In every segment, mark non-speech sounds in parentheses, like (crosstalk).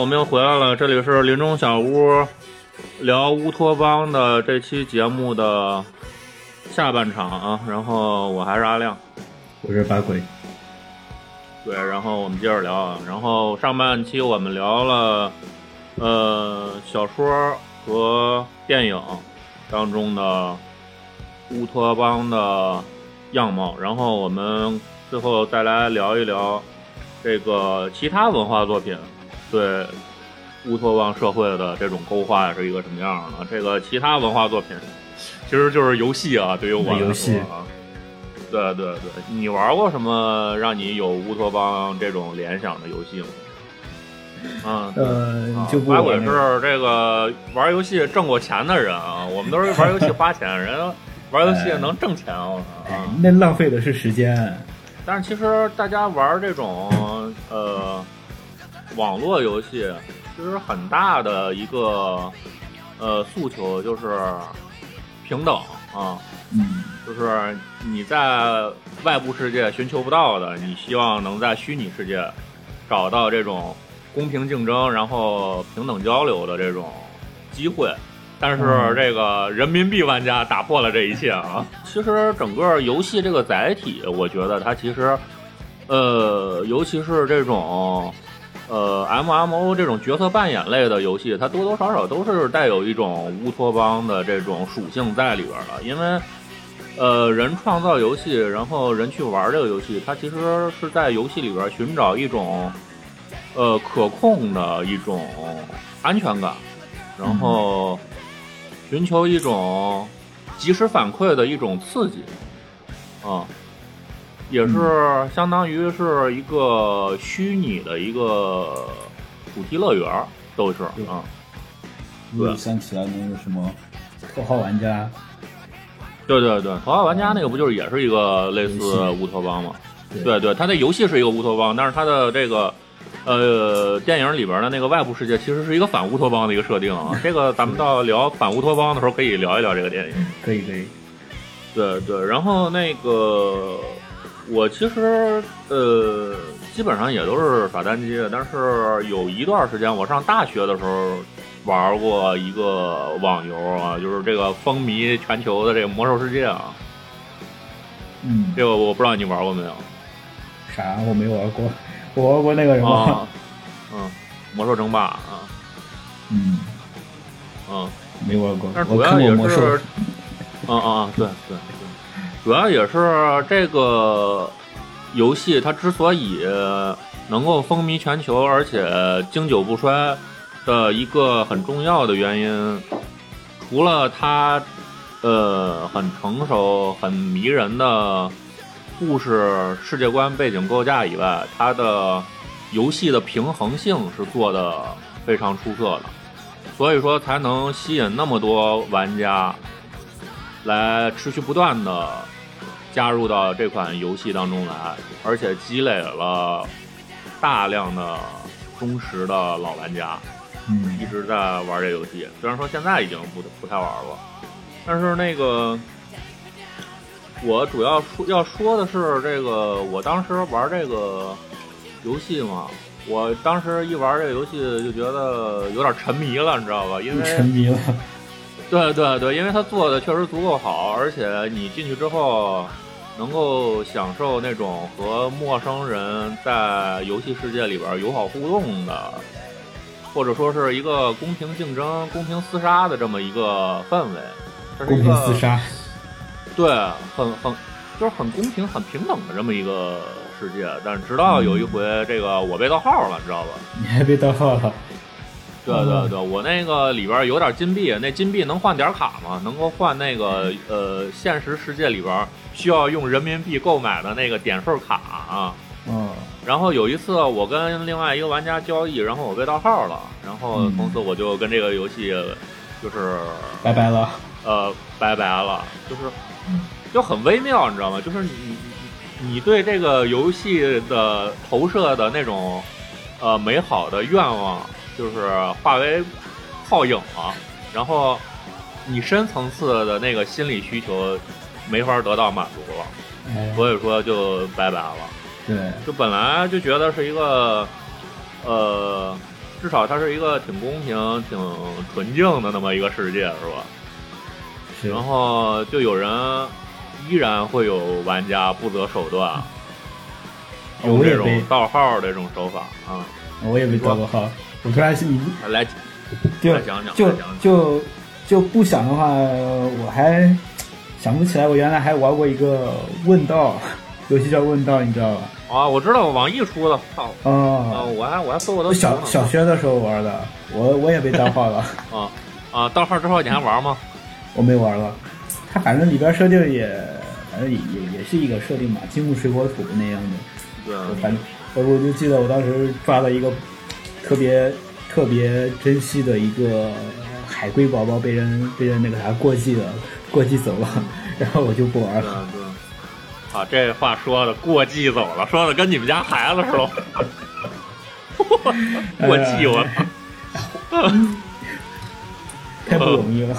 我们又回来了，这里是林中小屋聊乌托邦的这期节目的下半场啊。然后我还是阿亮，我是八鬼。对，然后我们接着聊啊。然后上半期我们聊了呃小说和电影当中的乌托邦的样貌，然后我们最后再来聊一聊这个其他文化作品对乌托邦社会的这种勾画是一个什么样的。这个其他文化作品其实就是游戏啊，对于我来说游戏啊。对对对，你玩过什么让你有乌托邦这种联想的游戏吗？嗯，呃啊，就不八鬼玩那个是这个玩游戏挣过钱的人啊，我们都是玩游戏花钱，人玩游戏能挣钱，我操哎啊！那浪费的是时间。但是其实大家玩这种呃网络游戏，其实很大的一个呃诉求就是平等啊，嗯，就是你在外部世界寻求不到的，你希望能在虚拟世界找到这种公平竞争，然后平等交流的这种机会。但是嗯这个人民币玩家打破了这一切啊！其实整个游戏这个载体，我觉得它其实，呃，尤其是这种呃 MMO 这种角色扮演类的游戏，它多多少少都是带有一种乌托邦的这种属性在里边的，因为呃，人创造游戏，然后人去玩这个游戏，它其实是在游戏里边寻找一种呃可控的一种安全感，然后寻求一种及时反馈的一种刺激，啊、也是相当于是一个虚拟的一个主题乐园儿，都是对啊。我又想起来那个什么头号玩家，对对对，头号玩家那个不就是也是一个类似乌托邦吗？对对对，它的游戏是一个乌托邦，但是它的这个呃电影里边的那个外部世界其实是一个反乌托邦的一个设定啊。(laughs) 这个咱们到聊反乌托邦的时候可以聊一聊这个电影。可以可以。对对，然后那个我其实呃基本上也都是耍单机的，但是有一段时间我上大学的时候玩过一个网游啊，就是这个风靡全球的这个魔兽世界啊。嗯，这个我不知道你玩过没有啥我没玩过，我玩过那个什么，啊？(laughs) 嗯，魔兽争霸啊，嗯，嗯，没玩过。但是我主要也是，，啊啊啊，对对对，主要也是这个游戏它之所以能够风靡全球，而且经久不衰的一个很重要的原因，除了它呃很成熟、很迷人的故事世界观背景构架以外，它的游戏的平衡性是做的非常出色的。所以说才能吸引那么多玩家来持续不断的加入到这款游戏当中来，而且积累了大量的忠实的老玩家，嗯一直在玩这游戏。虽然说现在已经不不太玩了，但是那个我主要说要说的是这个，我当时玩这个游戏嘛。我当时一玩这个游戏就觉得有点沉迷了，你知道吧？因为 (laughs) 沉迷了。对对对，因为他做的确实足够好，而且你进去之后能够享受那种和陌生人在游戏世界里边友好互动的，或者说是一个公平竞争、公平厮杀的这么一个氛围。这是公一个平厮杀，对，很很就是很公平、很平等的这么一个世界。但是直到有一回，这个我被盗号了，你知道吧？(laughs) 你还被盗号了？对对对，我那个里边有点金币，那金币能换点卡吗？能够换那个呃现实世界里边需要用人民币购买的那个点数卡啊。嗯，然后有一次我跟另外一个玩家交易，然后我被盗号了，然后嗯从此我就跟这个游戏就是拜拜了。呃拜拜了，就是就很微妙，你知道吗？就是你你你对这个游戏的投射的那种呃美好的愿望，就是化为泡影了，然后你深层次的那个心理需求没法得到满足了，哎，所以说就拜拜了。对，就本来就觉得是一个呃，至少它是一个挺公平、挺纯净的那么一个世界，是吧？是然后就有人依然会有玩家不择手段，用这种盗号的这种手法啊，我也被盗过号，我突然是你来就来讲讲就就就不想的话，我还想不起来，我原来还玩过一个问道游戏叫问道，你知道吧？啊，我知道网易出的，操啊，哦，我还我还搜过他我小小学的时候玩的，我我也被盗号了，(laughs) 啊啊，盗号之后你还玩吗？我没玩了。它反正里边设定也，反正也也也是一个设定嘛，金木水火土那样的。对，我反正我我就记得我当时抓了一个特别特别珍惜的一个海龟宝宝，被人被人那个啥过继了，(laughs) 过继走了，然后我就不玩了。对。啊，这话说的过继走了，说的跟你们家孩子似的。(laughs) 过继我操！(laughs) 太不容易了。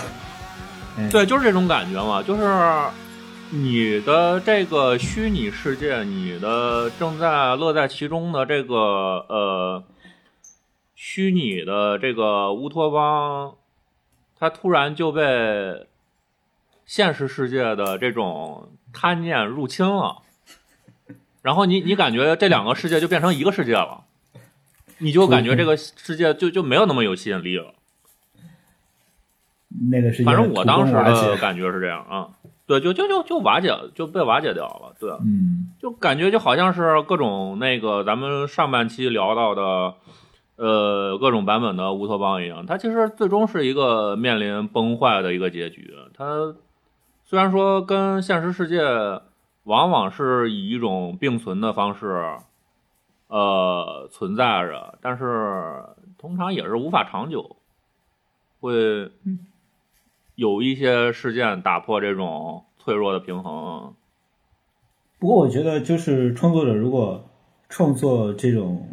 对，就是这种感觉嘛，就是你的这个虚拟世界，你的正在乐在其中的这个呃虚拟的这个乌托邦，它突然就被现实世界的这种贪念入侵了，然后你你感觉这两个世界就变成一个世界了，你就感觉这个世界就就没有那么有吸引力了。那个是反正我当时的感觉是这样啊，对，就就就就瓦解，就被瓦解掉了，对，嗯就感觉就好像是各种那个咱们上半期聊到的，呃，各种版本的乌托邦一样，它其实最终是一个面临崩坏的一个结局。它虽然说跟现实世界往往是以一种并存的方式，呃，存在着，但是通常也是无法长久，会有一些事件打破这种脆弱的平衡。不过我觉得，就是创作者如果创作这种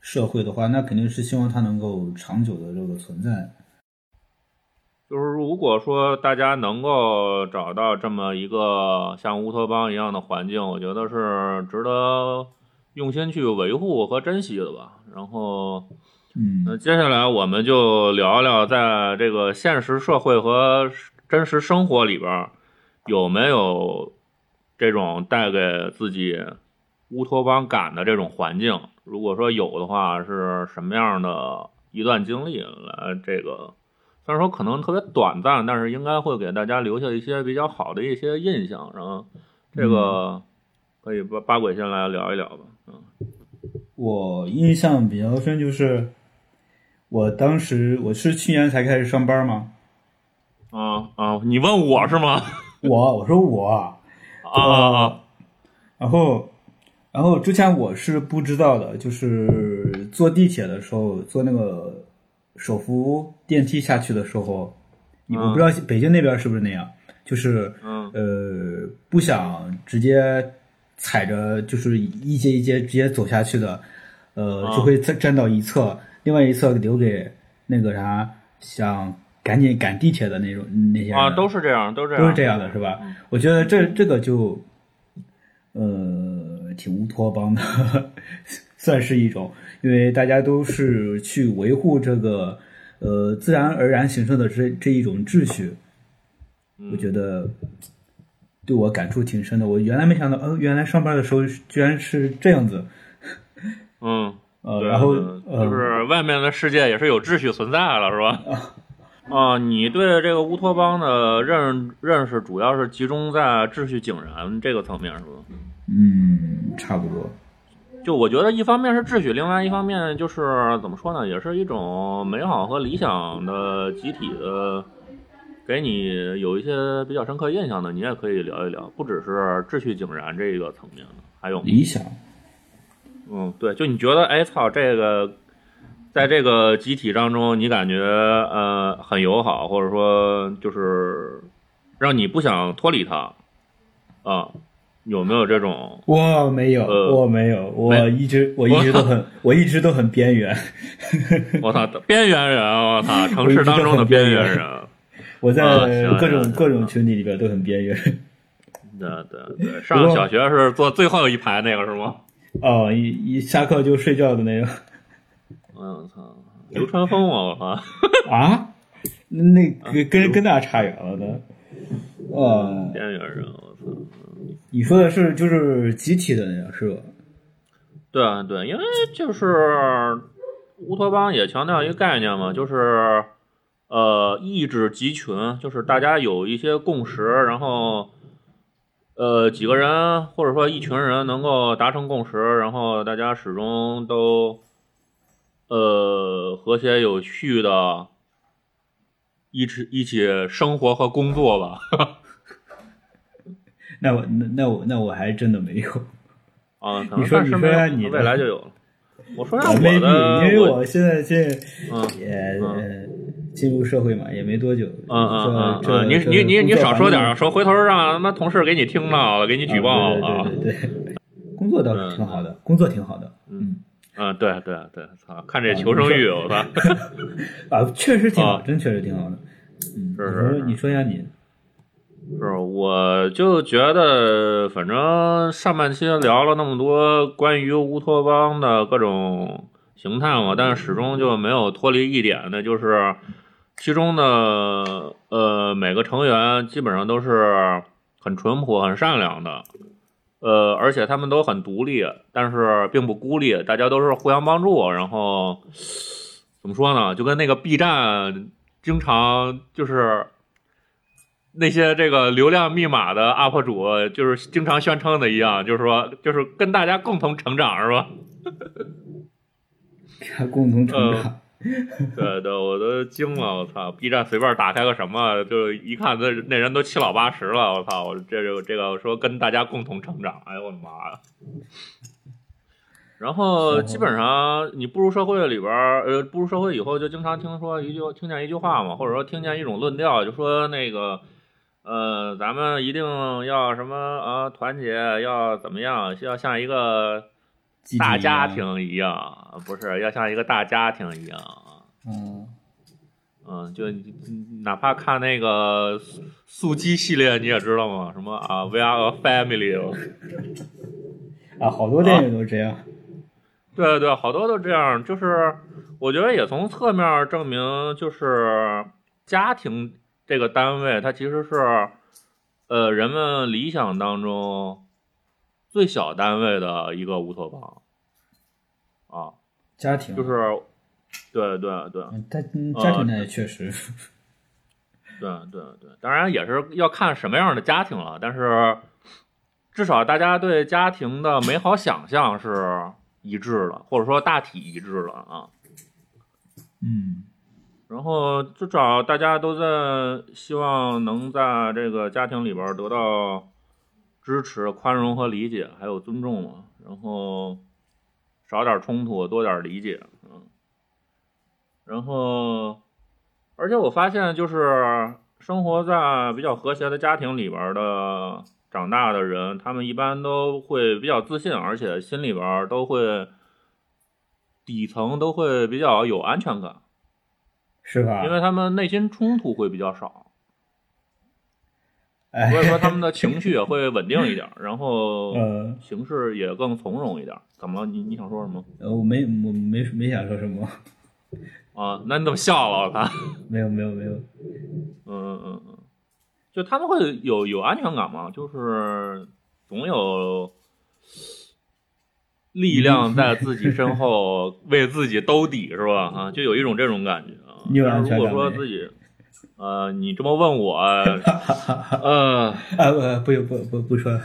社会的话，那肯定是希望它能够长久的这个存在。就是如果说大家能够找到这么一个像乌托邦一样的环境，我觉得是值得用心去维护和珍惜的吧。然后，嗯那接下来我们就聊一聊，在这个现实社会和真实生活里边儿，有没有这种带给自己乌托邦感的这种环境？如果说有的话，是什么样的一段经历来这个？虽然说可能特别短暂，但是应该会给大家留下一些比较好的一些印象。然后，这个可以八八鬼先来聊一聊吧。嗯我印象比较深就是，我当时我是去年才开始上班吗，啊啊，你问我是吗？我我说我，啊啊啊！然后然后之前我是不知道的，就是坐地铁的时候，坐那个手扶电梯下去的时候，你我不知道北京那边是不是那样，就是嗯。呃不想直接踩着就是一阶一阶直接走下去的，呃啊就会站站到一侧，另外一侧留给那个啥想赶紧赶地铁的那种那些人。啊，都是这样，都是这样，都是这样的，是吧？我觉得这这个就，呃，挺乌托邦的，算是一种，因为大家都是去维护这个呃自然而然形成的这这一种秩序，我觉得对我感触挺深的。我原来没想到，呃，原来上班的时候居然是这样子，嗯，(laughs) 呃，然后就是外面的世界也是有秩序存在了，是吧？(laughs) 啊，你对这个乌托邦的认认识主要是集中在秩序井然这个层面，是吧？嗯，差不多，就我觉得，一方面是秩序，另外一方面就是怎么说呢，也是一种美好和理想的集体的，给你有一些比较深刻印象的，你也可以聊一聊，不只是秩序井然这个层面的，还有理想，嗯，对，就你觉得，哎操，这个在这个集体当中，你感觉呃很友好，或者说就是让你不想脱离它啊？有没有这种？我没有，呃我没有，我一直我一直都很 (laughs) 我一直都很边缘。(laughs) 我操，边缘人，我操，(laughs) 城市当中的边缘人。我在各种行各种群体里边都很边缘。对对对，上小学是坐最后一排那个是吗？哦，一一下课就睡觉的那个。我操，流川枫啊，我操！啊，那跟跟跟那差远了的。呃，边缘人，我操！你说的是就是集体的那个是吧？对啊，对，因为就是乌托邦也强调一个概念嘛，就是呃意志集群，就是大家有一些共识，然后呃几个人或者说一群人能够达成共识，然后大家始终都呃和谐有序的一起一起生活和工作吧。(laughs) 那我那那我那我还真的没有啊！(laughs) 你说你说你未来就有了。我说下我的，因为我现在现在嗯也进入社会嘛，也没多久。嗯嗯嗯嗯，你你你你少说点，说回头让他妈同事给你听到了，给你举报了。对对对，(laughs) 工作倒是挺好的，工作挺好的。嗯嗯，对对对，操，看这求生欲，我操！(laughs) 啊，确实挺好，真确实挺好的。嗯，是是，你说一下你。是，我就觉得，反正上半期聊了那么多关于乌托邦的各种形态嘛，但是始终就没有脱离一点的，就是其中的呃每个成员基本上都是很淳朴、很善良的，呃，而且他们都很独立，但是并不孤立，大家都是互相帮助。然后怎么说呢？就跟那个 B 站经常就是。那些这个流量密码的 UP 主，就是经常宣称的一样，就是说，就是跟大家共同成长，是吧？(laughs) 共同成长。对对，我都惊了，我操！B 站随便打开个什么，就一看那那人都七老八十了，我操！我这就这个说跟大家共同成长，哎呦我的妈呀！然后基本上你步入社会里边呃，步入社会以后就经常听说一句，听见一句话嘛，或者说听见一种论调，就说那个。呃，咱们一定要什么啊？团结，要怎么样？要像一个大家庭一样，不是要像一个大家庭一样嗯嗯，就哪怕看那个速激系列，你也知道吗？什么啊，We are a family。(laughs) 啊，好多电影都这样。对对，好多都这样。就是我觉得也从侧面证明，就是家庭。这个单位它其实是，呃，人们理想当中最小单位的一个乌托邦，啊，家庭。就是，对对对，但。家庭那也确实，对对对，当然也是要看什么样的家庭了，但是至少大家对家庭的美好想象是一致的，或者说大体一致的啊，嗯。然后至少大家都在希望能在这个家庭里边得到支持、宽容和理解，还有尊重嘛。然后少点冲突，多点理解，嗯。然后，而且我发现，就是生活在比较和谐的家庭里边的长大的人，他们一般都会比较自信，而且心里边都会底层都会比较有安全感。是吧？因为他们内心冲突会比较少，所以说他们的情绪也会稳定一点，(laughs) 然后形势也更从容一点。怎么了？你你想说什么？呃，我没我没没想说什么。啊，那你怎么笑了？我操！(laughs) 没有没有没有。嗯嗯嗯嗯，就他们会有有安全感吗？就是总有力量在自己身后为自己兜底，是吧？啊，就有一种这种感觉啊。如果说自己，呃，你这么问我，(laughs) (laughs) 呃，啊不不不不不说，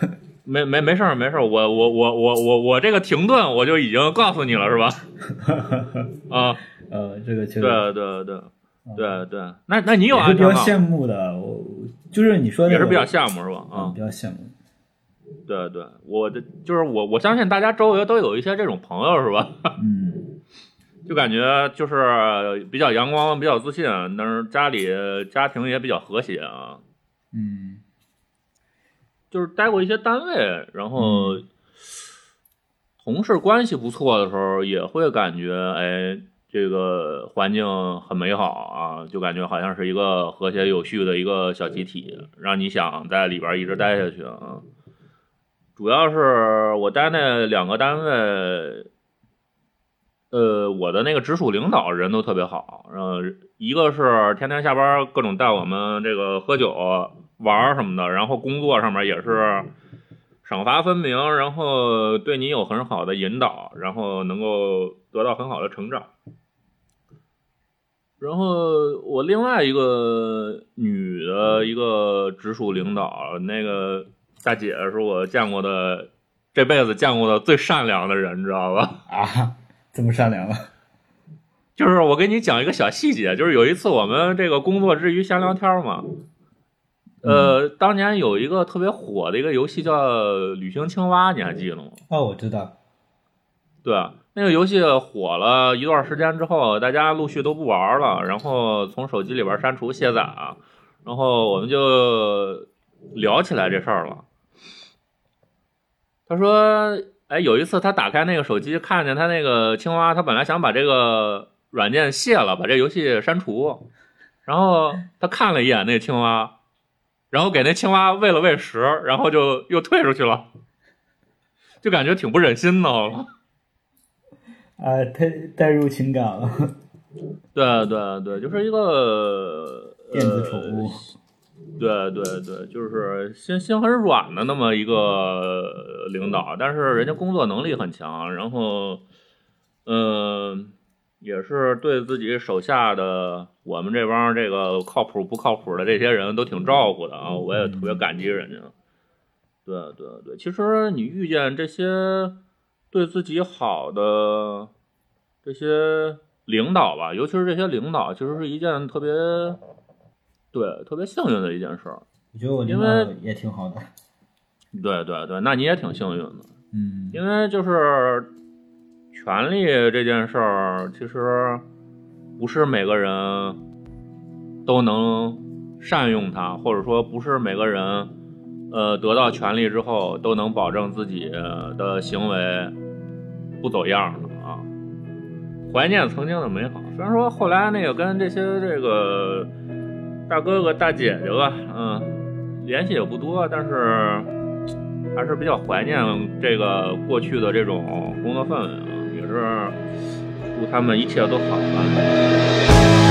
没没没事儿没事儿，我我我我我我这个停顿我就已经告诉你了是吧？(laughs) 啊呃，这个对对对对对，那那你有安全比较羡慕的，我就是你说的也是比较羡慕是吧？啊，比较羡慕。对对，我的就是我我相信大家周围都有一些这种朋友是吧？(laughs) 嗯。就感觉就是比较阳光，比较自信，但是家里家庭也比较和谐啊。嗯，就是待过一些单位，然后同事关系不错的时候，也会感觉哎，这个环境很美好啊，就感觉好像是一个和谐有序的一个小集体，让你想在里边一直待下去啊。主要是我待那两个单位。呃，我的那个直属领导人都特别好，呃，一个是天天下班各种带我们这个喝酒玩什么的，然后工作上面也是赏罚分明，然后对你有很好的引导，然后能够得到很好的成长。然后我另外一个女的一个直属领导，那个大姐是我见过的这辈子见过的最善良的人，你知道吧？(laughs) 啊。这么善良了，就是我给你讲一个小细节，就是有一次我们这个工作之余闲聊天嘛，呃，当年有一个特别火的一个游戏叫《旅行青蛙》，你还记得吗？哦，我知道。对，那个游戏火了一段时间之后，大家陆续都不玩了，然后从手机里边删除卸载，然后我们就聊起来这事儿了。他说。哎，有一次他打开那个手机，看见他那个青蛙，他本来想把这个软件卸了，把这游戏删除，然后他看了一眼那青蛙，然后给那青蛙喂了喂食，然后就又退出去了，就感觉挺不忍心的。啊，太带入情感了。对对对，就是一个电子宠物。对对对，就是心心很软的那么一个领导，但是人家工作能力很强，然后，嗯，也是对自己手下的我们这帮这个靠谱不靠谱的这些人都挺照顾的啊，我也特别感激人家。对对对，其实你遇见这些对自己好的这些领导吧，尤其是这些领导，其实是一件特别。对，特别幸运的一件事儿。我觉得我因为也挺好的。对对对，那你也挺幸运的。嗯，因为就是权力这件事儿，其实不是每个人都能善用它，或者说不是每个人呃得到权力之后都能保证自己的行为不走样的啊。怀念曾经的美好，虽然说后来那个跟这些这个。大哥哥、大姐姐吧，嗯，联系也不多，但是还是比较怀念这个过去的这种工作氛围啊，也是祝他们一切都好吧。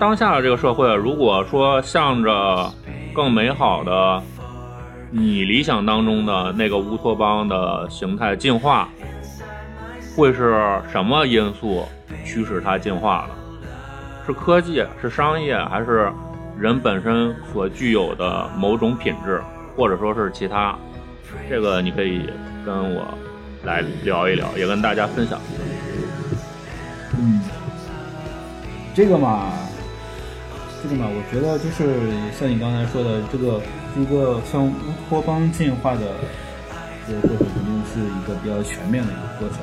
当下的这个社会，如果说向着更美好的你理想当中的那个乌托邦的形态进化，会是什么因素驱使它进化的？是科技，是商业，还是人本身所具有的某种品质，或者说是其他？这个你可以跟我来聊一聊，也跟大家分享。嗯。这个嘛，这个嘛，我觉得就是像你刚才说的，这个一个向乌托邦进化的这个过程，肯定是一个比较全面的一个过程。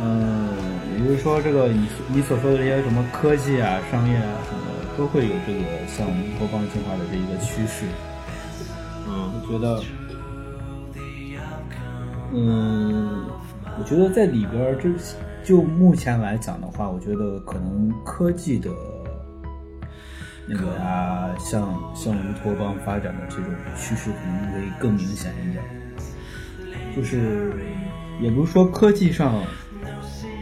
嗯，也就是说，这个你你所说的这些什么科技啊、商业啊什么的，都会有这个向乌托邦进化的这一个趋势。嗯，我觉得，嗯，我觉得在里边这。就目前来讲的话，我觉得可能科技的那个啊，向向乌托邦发展的这种趋势可能会更明显一点。就是也不是说科技上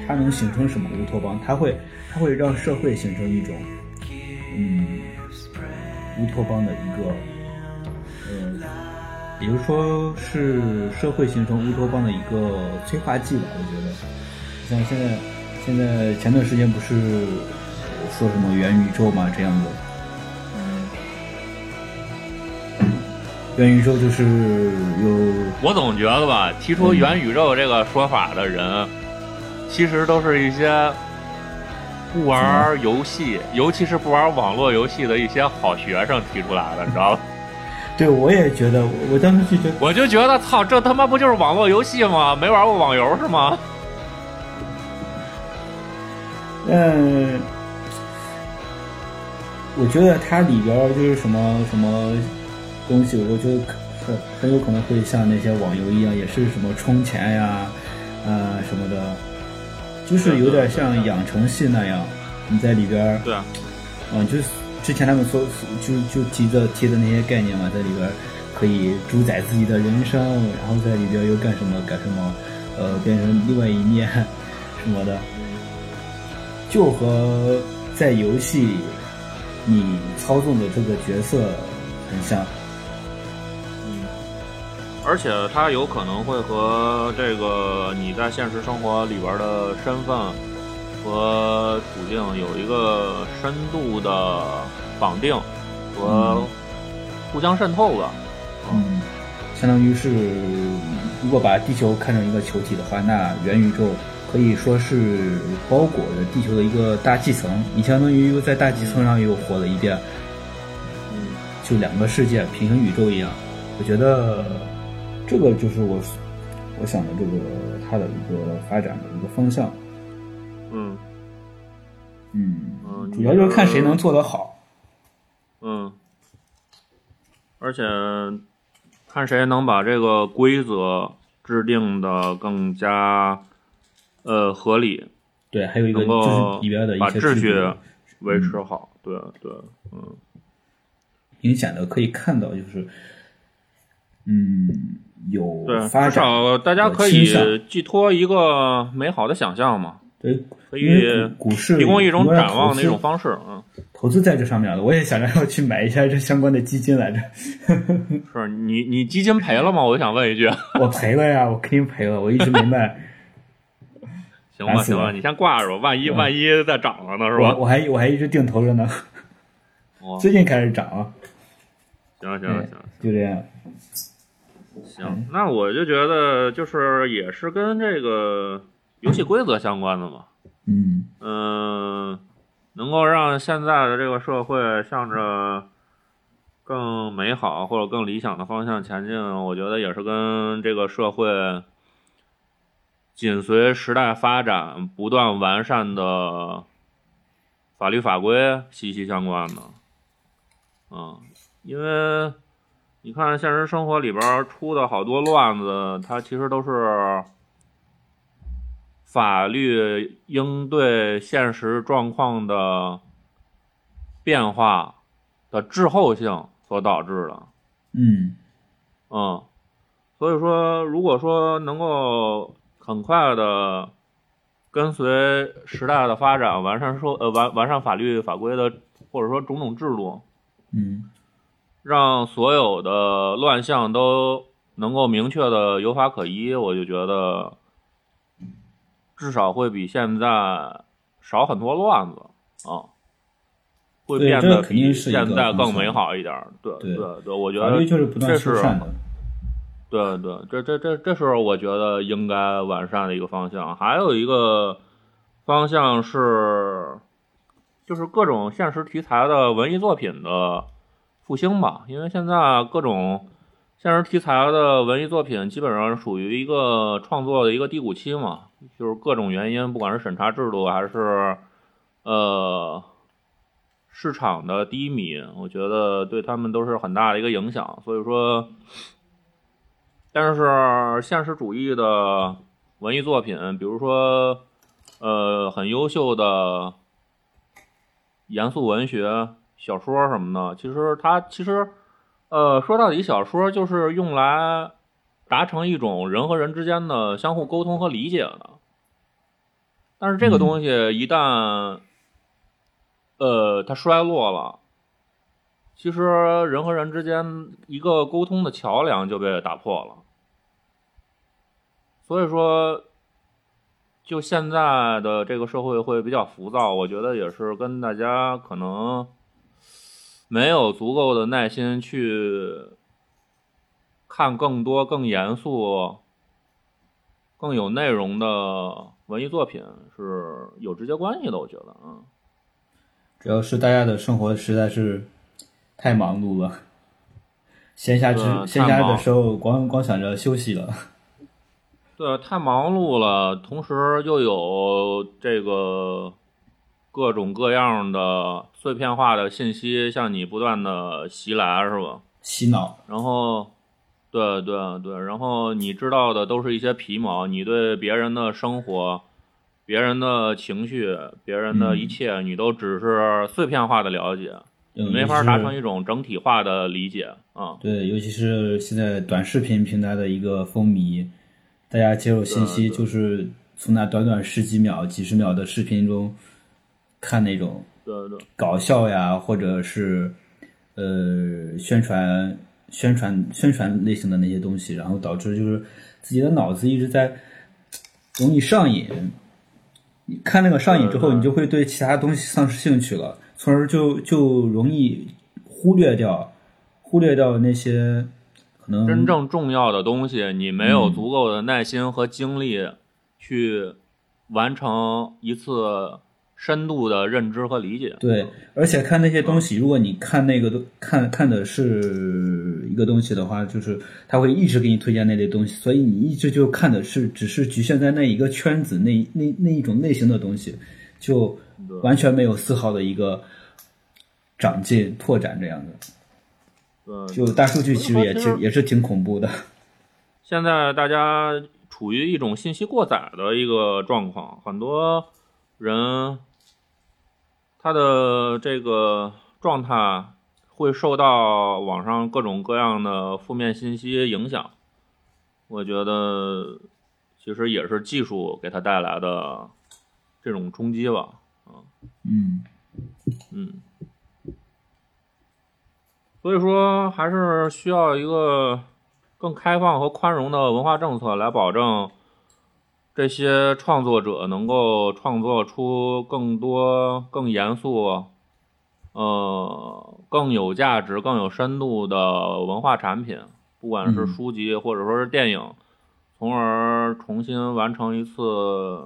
它能形成什么乌托邦，它会它会让社会形成一种嗯乌托邦的一个呃，也就说是社会形成乌托邦的一个催化剂吧，我觉得。像现在现在前段时间不是说什么元宇宙嘛这样的，元宇宙就是有我总觉得吧，提出元宇宙这个说法的人，其实都是一些不玩游戏，尤其是不玩网络游戏的一些好学生提出来的，你知道吧？(laughs) 对，我也觉得，我当时就觉得，我就觉得，操，这他妈不就是网络游戏吗？没玩过网游是吗？嗯，我觉得它里边就是什么什么东西，我觉得很很有可能会像那些网游一样，也是什么充钱呀，啊什么的，就是有点像养成系那样，你在里边，对啊，嗯，就是之前他们说就就提的提的那些概念嘛，在里边可以主宰自己的人生，然后在里边又干什么干什么，呃，变成另外一面什么的。就和在游戏你操纵的这个角色很像，嗯，而且它有可能会和这个你在现实生活里边的身份和处境有一个深度的绑定和互相渗透的，嗯，相当于是如果把地球看成一个球体的话，那元宇宙。可以说是包裹着地球的一个大气层，你相当于又在大气层上又活了一遍，嗯，就两个世界平行宇宙一样。我觉得这个就是我我想的这个它的一个发展的一个方向。嗯嗯，主要就是看谁能做得好。嗯，而且看谁能把这个规则制定的更加。呃，合理，对，还有一个就是里边的把秩序维持好，对对，嗯，明显的可以看到，就是，嗯，有发展，至少大家可以寄托一个美好的想象嘛，对，可以股市提供一种展望的一种方式，嗯，投资在这上面了，我也想着要去买一下这相关的基金来着，(laughs) 是你你基金赔了吗？我就想问一句，(laughs) 我赔了呀，我肯定赔了，我一直没卖。(laughs) 行吧，行吧，你先挂着吧，万一万一再涨了呢，是吧？我还我还一直定投着呢，最近开始涨了。行行行，就这样。行，那我就觉得就是也是跟这个游戏规则相关的嘛。嗯嗯，能够让现在的这个社会向着更美好或者更理想的方向前进，我觉得也是跟这个社会。紧随时代发展，不断完善的法律法规息息相关的。嗯，因为你看现实生活里边出的好多乱子，它其实都是法律应对现实状况的变化的滞后性所导致的。嗯嗯，所以说，如果说能够。很快的，跟随时代的发展，完善说呃完完善法律法规的，或者说种种制度，嗯，让所有的乱象都能够明确的有法可依，我就觉得至少会比现在少很多乱子啊，会变得比现在更美好一点。对对对，我觉得这是。对对，这这这这是我觉得应该完善的一个方向。还有一个方向是，就是各种现实题材的文艺作品的复兴吧。因为现在各种现实题材的文艺作品基本上属于一个创作的一个低谷期嘛，就是各种原因，不管是审查制度还是呃市场的低迷，我觉得对他们都是很大的一个影响。所以说。但是现实主义的文艺作品，比如说，呃，很优秀的严肃文学小说什么的，其实它其实，呃，说到底，小说就是用来达成一种人和人之间的相互沟通和理解的。但是这个东西一旦，呃，它衰落了，其实人和人之间一个沟通的桥梁就被打破了。所以说，就现在的这个社会会比较浮躁，我觉得也是跟大家可能没有足够的耐心去看更多、更严肃、更有内容的文艺作品是有直接关系的。我觉得，嗯，主要是大家的生活实在是太忙碌了，闲暇之闲暇的时候光光想着休息了。(laughs) 对，太忙碌了，同时又有这个各种各样的碎片化的信息向你不断的袭来，是吧？洗脑。然后，对对对，然后你知道的都是一些皮毛，你对别人的生活、别人的情绪、别人的一切，你都只是碎片化的了解，没法达成一种整体化的理解啊。对，尤其是现在短视频平台的一个风靡。大家接受信息就是从那短短十几秒、几十秒的视频中看那种搞笑呀，或者是呃宣传、宣传、宣传类型的那些东西，然后导致就是自己的脑子一直在容易上瘾。你看那个上瘾之后，你就会对其他东西丧失兴趣了，从而就就容易忽略掉忽略掉那些可能。真正重要的东西，你没有足够的耐心和精力去完成一次深度的认知和理解。对，而且看那些东西，如果你看那个都看看的是一个东西的话，就是他会一直给你推荐那类东西，所以你一直就看的是只是局限在那一个圈子那那那一种类型的东西，就完全没有丝毫的一个长进拓展这样的。就大数据其实也其实也是挺恐怖的。现在大家处于一种信息过载的一个状况，很多人他的这个状态会受到网上各种各样的负面信息影响。我觉得其实也是技术给他带来的这种冲击吧。嗯嗯。所以说，还是需要一个更开放和宽容的文化政策，来保证这些创作者能够创作出更多、更严肃、呃更有价值、更有深度的文化产品，不管是书籍或者说是电影，从而重新完成一次。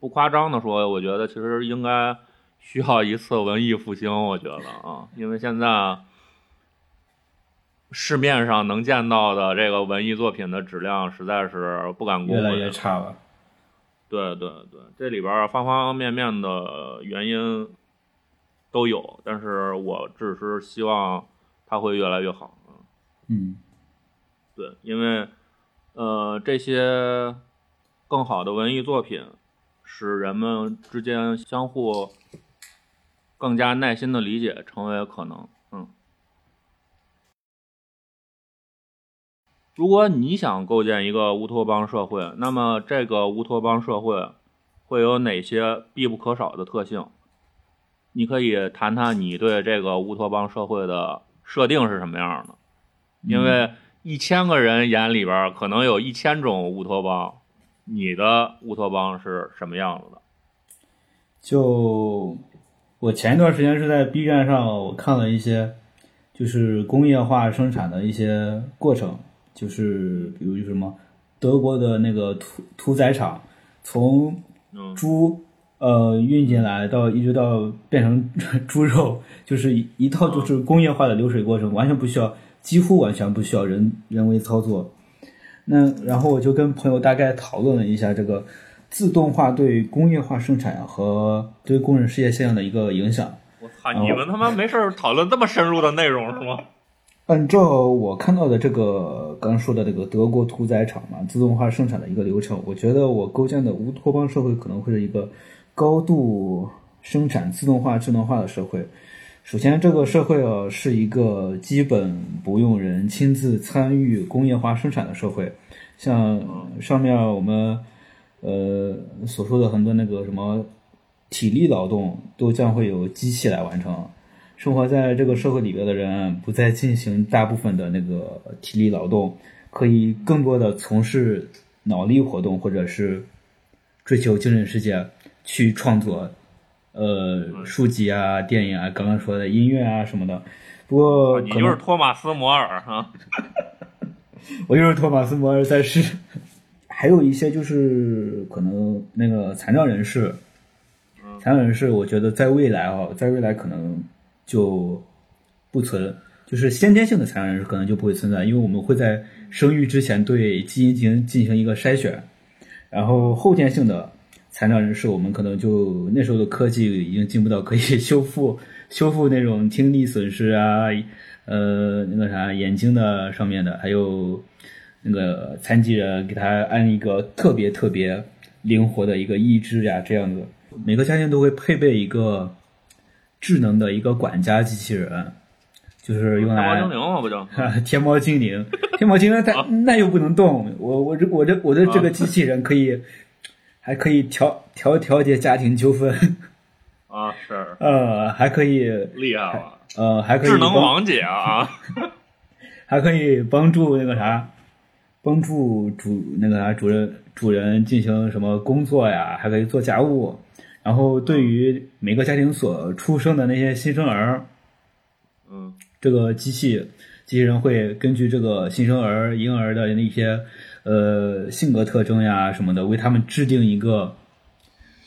不夸张的说，我觉得其实应该需要一次文艺复兴。我觉得啊，因为现在。市面上能见到的这个文艺作品的质量实在是不敢恭维，越来越差了。对对对，这里边方方面面的原因都有，但是我只是希望它会越来越好。嗯，对，因为呃，这些更好的文艺作品使人们之间相互更加耐心的理解成为可能。如果你想构建一个乌托邦社会，那么这个乌托邦社会会有哪些必不可少的特性？你可以谈谈你对这个乌托邦社会的设定是什么样的？因为一千个人眼里边可能有一千种乌托邦，你的乌托邦是什么样子的？就我前一段时间是在 B 站上，我看了一些就是工业化生产的一些过程。就是比如什么德国的那个屠屠宰场，从猪呃运进来到一直到变成猪 (laughs) 肉，就是一套就是工业化的流水过程，完全不需要，几乎完全不需要人人为操作。那然后我就跟朋友大概讨论了一下这个自动化对工业化生产和对工人失业现象的一个影响。我操，你们他妈没事讨论这么深入的内容是吗？按照我看到的这个刚说的这个德国屠宰场嘛，自动化生产的一个流程，我觉得我构建的乌托邦社会可能会是一个高度生产自动化、智能化的社会。首先，这个社会啊是一个基本不用人亲自参与工业化生产的社会，像上面我们呃所说的很多那个什么体力劳动，都将会有机器来完成。生活在这个社会里边的人，不再进行大部分的那个体力劳动，可以更多的从事脑力活动或者是追求精神世界去创作，呃，书籍啊、电影啊，刚刚说的音乐啊什么的。不过你就是托马斯·摩尔哈，(laughs) 我就是托马斯·摩尔在世。还有一些就是可能那个残障人士，残障人士，我觉得在未来啊，在未来可能就不存，就是先天性的残障人士可能就不会存在，因为我们会在生育之前对基因进行进行一个筛选，然后后天性的残障人士，我们可能就那时候的科技已经进步到可以 (laughs) 修复修复那种听力损失啊，呃，那个啥眼睛的上面的，还有。那个残疾人给他安一个特别特别灵活的一个义肢呀，这样子，每个家庭都会配备一个智能的一个管家机器人，就是用来天猫精灵嘛不就？(laughs) 天猫精灵，天猫精灵它那又不能动，我我这我这我的这个机器人可以还可以调调调节家庭纠纷 (laughs) 啊，是呃还可以厉害了，呃还可以智能王姐啊，(laughs) 还可以帮助那个啥。帮助主那个啥主人主人进行什么工作呀？还可以做家务。然后对于每个家庭所出生的那些新生儿，嗯，这个机器机器人会根据这个新生儿婴儿的那些呃性格特征呀什么的，为他们制定一个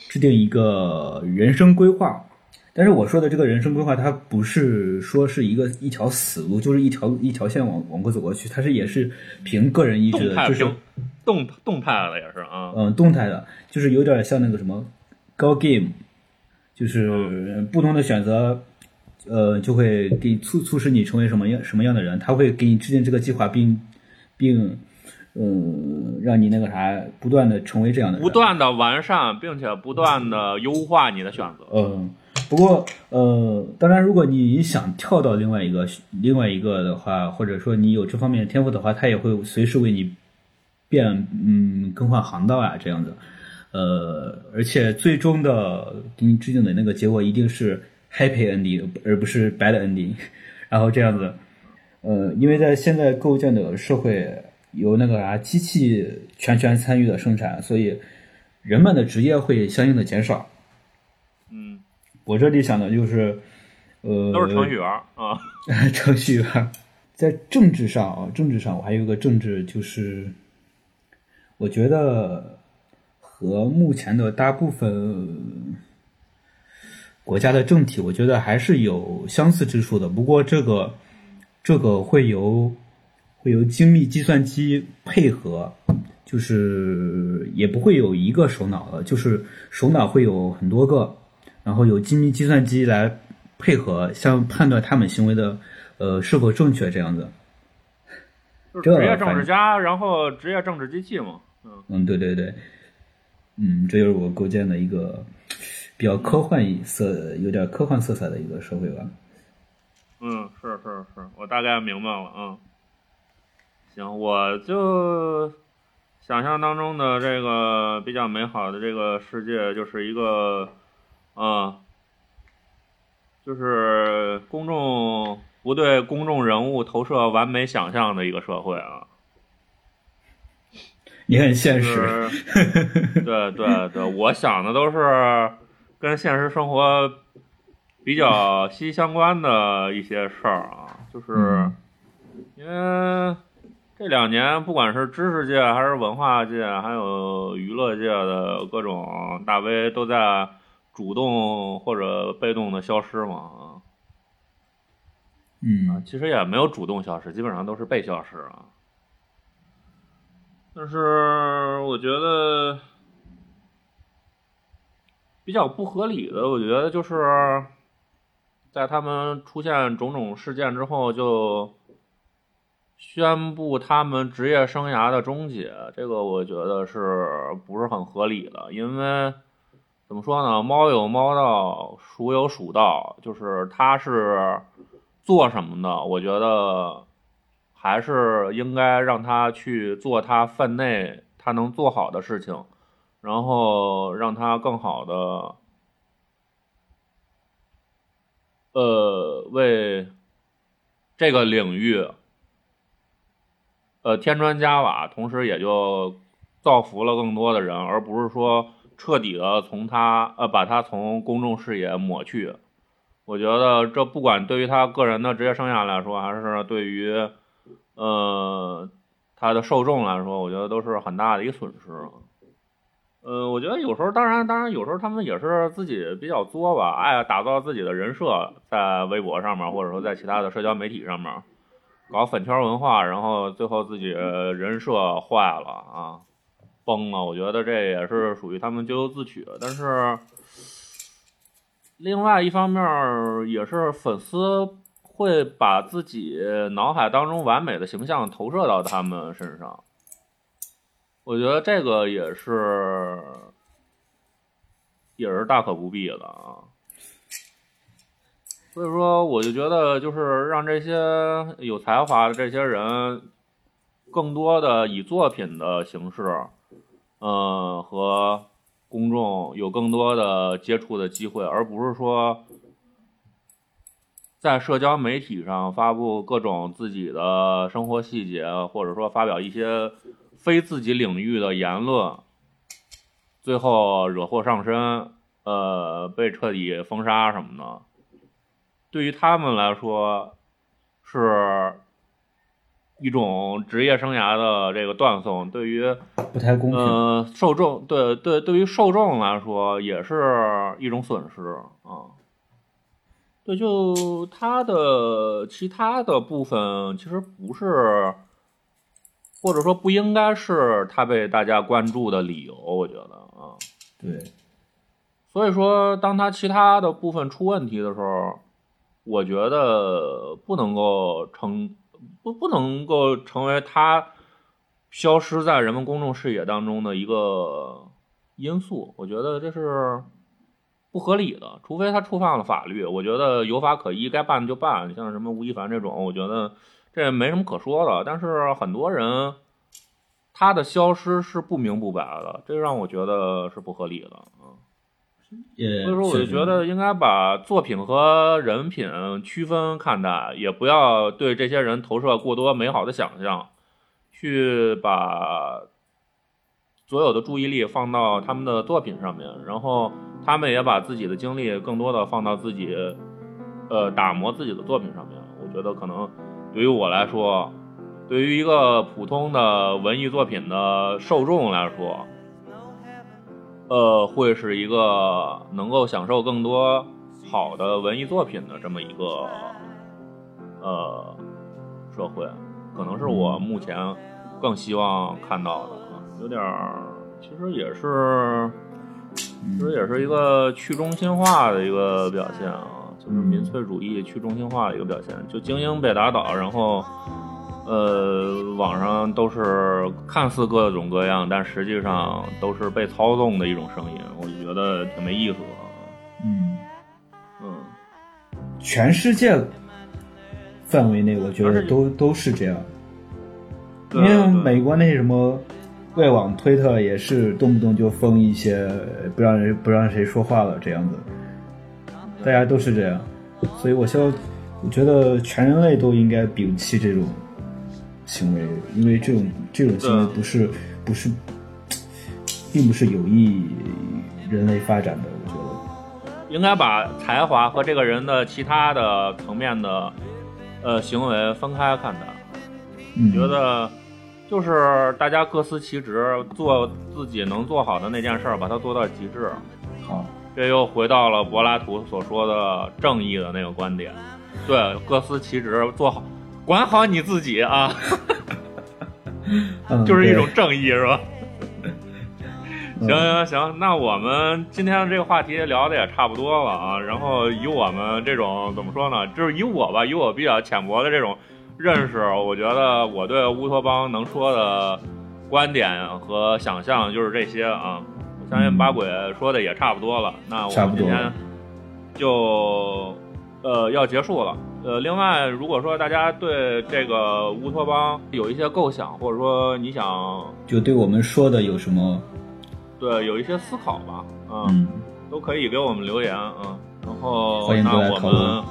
制定一个人生规划。但是我说的这个人生规划，它不是说是一个一条死路，就是一条一条线往往过走过去，它是也是凭个人意志的，就是动动态的也是啊，嗯，动态的，就是有点像那个什么高 game，就是不同的选择，呃，就会给促促使你成为什么样什么样的人，他会给你制定这个计划，并并嗯，让你那个啥，不断的成为这样的，不断的完善，并且不断的优化你的选择，嗯。不过，呃，当然，如果你想跳到另外一个另外一个的话，或者说你有这方面天赋的话，他也会随时为你变，嗯，更换航道啊，这样子。呃，而且最终的给你制定的那个结果一定是 happy ending，而不是 bad ending。(laughs) 然后这样子，呃，因为在现在构建的社会由那个啥机器全权参与的生产，所以人们的职业会相应的减少。嗯我这里想的就是，呃，都是程序员啊，(laughs) 程序员。在政治上啊，政治上我还有个政治，就是我觉得和目前的大部分国家的政体，我觉得还是有相似之处的。不过这个这个会由会由精密计算机配合，就是也不会有一个首脑了，就是首脑会有很多个。然后有精密计算机来配合，像判断他们行为的呃是否正确这样子。职业政治家，然后职业政治机器嘛。嗯嗯，对对对，嗯，这就是我构建的一个比较科幻色、有点科幻色彩的一个社会吧。嗯，是是是，我大概明白了。嗯，行，我就想象当中的这个比较美好的这个世界，就是一个。啊，就是公众不对公众人物投射完美想象的一个社会啊！你很现实，对对对，我想的都是跟现实生活比较息息相关的一些事儿啊，就是因为这两年不管是知识界还是文化界，还有娱乐界的各种大 V 都在。主动或者被动的消失嘛？嗯，其实也没有主动消失，基本上都是被消失啊。但是我觉得比较不合理的，我觉得就是在他们出现种种事件之后，就宣布他们职业生涯的终结，这个我觉得是不是很合理的？因为。怎么说呢？猫有猫道，鼠有鼠道，就是他是做什么的，我觉得还是应该让他去做他分内他能做好的事情，然后让他更好的，呃，为这个领域，呃，添砖加瓦，同时也就造福了更多的人，而不是说。彻底的从他呃把他从公众视野抹去。我觉得这不管对于他个人的职业生涯来说，还是对于呃他的受众来说，我觉得都是很大的一个损失。呃，我觉得有时候，当然，当然有时候他们也是自己比较作吧，爱打造自己的人设，在微博上面，或者说在其他的社交媒体上面，搞粉圈文化，然后最后自己人设坏了啊，崩了。我觉得这也是属于他们咎由自取。但是，另外一方面也是粉丝会把自己脑海当中完美的形象投射到他们身上。我觉得这个也是，也是大可不必的啊。所以说，我就觉得，就是让这些有才华的这些人，更多的以作品的形式，嗯，和公众有更多的接触的机会，而不是说在社交媒体上发布各种自己的生活细节，或者说发表一些。非自己领域的言论，最后惹祸上身，呃，被彻底封杀什么的，对于他们来说，是一种职业生涯的这个断送。对于不太公平，呃，受众对对，对于受众来说也是一种损失啊。对，就他的其他的部分其实不是。或者说不应该是他被大家关注的理由，我觉得啊，对，所以说当他其他的部分出问题的时候，我觉得不能够成不不能够成为他消失在人们公众视野当中的一个因素，我觉得这是不合理的，除非他触犯了法律，我觉得有法可依，该办的就办，像什么吴亦凡这种，我觉得。这没什么可说的，但是很多人他的消失是不明不白的，这让我觉得是不合理的啊。所以说，我就觉得应该把作品和人品区分看待，也不要对这些人投射过多美好的想象，去把所有的注意力放到他们的作品上面，然后他们也把自己的精力更多的放到自己呃打磨自己的作品上面。我觉得可能。对于我来说，对于一个普通的文艺作品的受众来说，呃，会是一个能够享受更多好的文艺作品的这么一个呃社会，可能是我目前更希望看到的。有点儿，其实也是，其实也是一个去中心化的一个表现啊。就是民粹主义去中心化的一个表现，就精英被打倒，然后，呃，网上都是看似各种各样，但实际上都是被操纵的一种声音，我就觉得挺没意思的。嗯嗯，全世界范围内，我觉得都都是这样，因为美国那些什么外网、推特也是动不动就封一些，不让人不让谁说话了这样子。大家都是这样，所以我希望，我觉得全人类都应该摒弃这种行为，因为这种这种行为不是不是，并不是有益人类发展的。我觉得应该把才华和这个人的其他的层面的呃行为分开看待。你觉得就是大家各司其职，做自己能做好的那件事儿，把它做到极致。好。这又回到了柏拉图所说的正义的那个观点，对，各司其职，做好，管好你自己啊，(laughs) 就是一种正义，是吧？行行行，那我们今天的这个话题聊的也差不多了啊。然后以我们这种怎么说呢，就是以我吧，以我比较浅薄的这种认识，我觉得我对乌托邦能说的观点和想象就是这些啊。我相信八鬼说的也差不多了，那我们今天就呃要结束了。呃，另外，如果说大家对这个乌托邦有一些构想，或者说你想就对我们说的有什么，对，有一些思考吧，嗯，都可以给我们留言，嗯，然后欢迎过来讨论。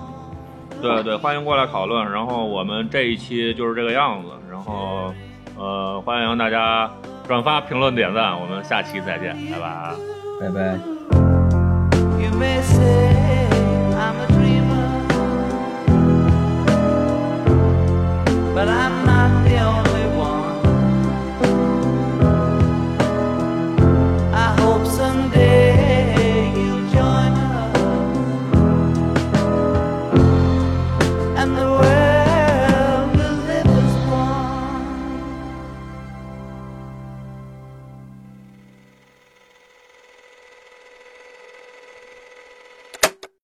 对对，欢迎过来讨论。然后我们这一期就是这个样子。然后，呃，欢迎大家转发、评论、点赞。我们下期再见，拜拜，拜拜。